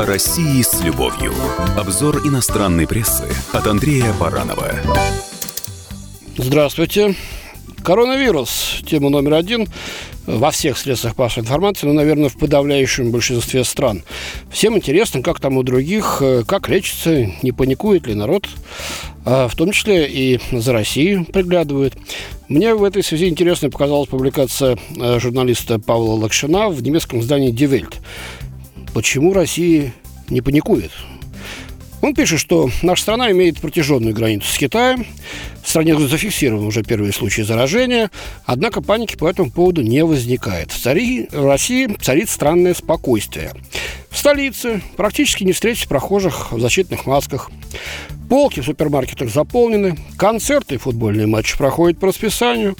О России с любовью. Обзор иностранной прессы от Андрея Баранова. Здравствуйте. Коронавирус. Тема номер один во всех средствах массовой информации, но, наверное, в подавляющем большинстве стран. Всем интересно, как там у других, э, как лечится, не паникует ли народ, а в том числе и за Россию приглядывают. Мне в этой связи интересной показалась публикация э, журналиста Павла Лакшина в немецком издании «Die Welt». Почему Россия не паникует? Он пишет, что наша страна имеет протяженную границу с Китаем. В стране зафиксированы уже первые случаи заражения, однако паники по этому поводу не возникает. В, цари, в России царит странное спокойствие. В столице практически не встретите прохожих в защитных масках. Полки в супермаркетах заполнены, концерты и футбольные матчи проходят по расписанию.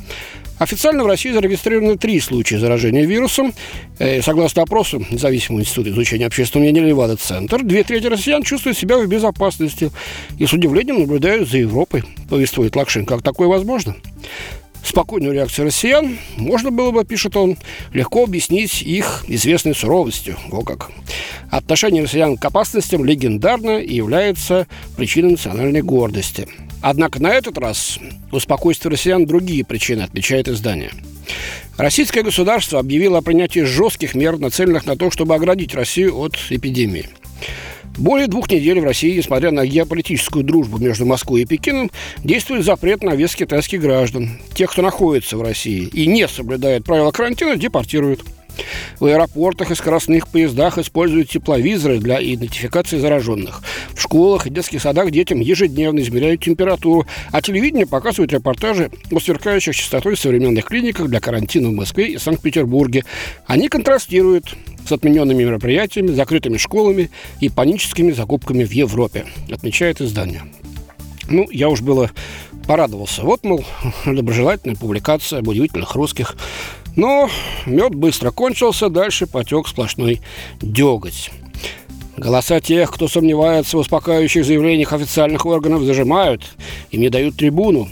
Официально в России зарегистрированы три случая заражения вирусом. Э, согласно опросу Независимого института изучения общественного мнения Левада-Центр, две трети россиян чувствуют себя в безопасности и с удивлением наблюдают за Европой, повествует Лакшин. Как такое возможно? Спокойную реакцию россиян можно было бы, пишет он, легко объяснить их известной суровостью. О как. Отношение россиян к опасностям легендарно и является причиной национальной гордости – Однако на этот раз у россиян другие причины, отмечает издание. Российское государство объявило о принятии жестких мер, нацеленных на то, чтобы оградить Россию от эпидемии. Более двух недель в России, несмотря на геополитическую дружбу между Москвой и Пекином, действует запрет на вес китайских граждан. Тех, кто находится в России и не соблюдает правила карантина, депортируют. В аэропортах и скоростных поездах используют тепловизоры для идентификации зараженных. В школах и детских садах детям ежедневно измеряют температуру, а телевидение показывает репортажи о сверкающих частотой современных клиниках для карантина в Москве и Санкт-Петербурге. Они контрастируют с отмененными мероприятиями, закрытыми школами и паническими закупками в Европе, отмечает издание. Ну, я уж было порадовался. Вот, мол, доброжелательная публикация об удивительных русских. Но мед быстро кончился, дальше потек сплошной деготь. Голоса тех, кто сомневается в успокаивающих заявлениях официальных органов, зажимают, и не дают трибуну.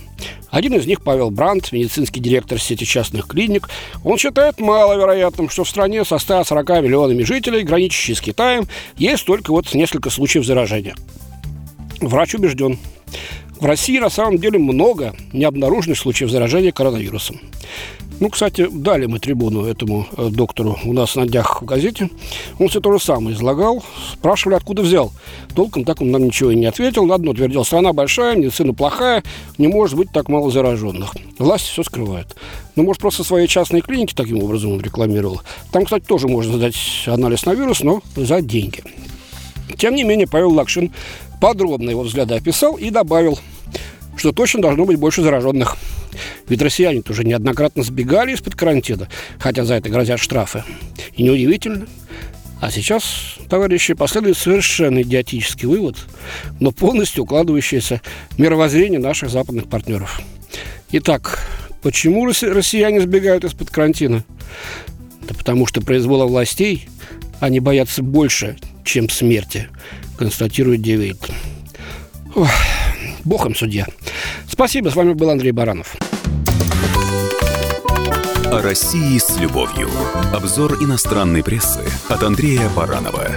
Один из них, Павел Брандт, медицинский директор сети частных клиник, он считает маловероятным, что в стране со 140 миллионами жителей, граничащей с Китаем, есть только вот несколько случаев заражения. Врач убежден, в России на самом деле много необнаруженных случаев заражения коронавирусом. Ну, кстати, дали мы трибуну этому э, доктору у нас на днях в газете. Он все то же самое излагал. Спрашивали, откуда взял. Толком так он нам ничего и не ответил. На одно твердил, страна большая, медицина плохая, не может быть так мало зараженных. Власть все скрывает. Ну, может, просто свои частные клиники таким образом он рекламировал. Там, кстати, тоже можно сдать анализ на вирус, но за деньги. Тем не менее, Павел Лакшин подробно его взгляды описал и добавил, что точно должно быть больше зараженных. Ведь россияне тоже неоднократно сбегали из-под карантина, хотя за это грозят штрафы. И неудивительно. А сейчас, товарищи, последует совершенно идиотический вывод, но полностью укладывающийся в мировоззрение наших западных партнеров. Итак, почему россияне сбегают из-под карантина? Да потому что произвола властей они боятся больше, чем смерти, констатирует Die Welt. Бог им судья. Спасибо, с вами был Андрей Баранов. О России с любовью. Обзор иностранной прессы от Андрея Баранова.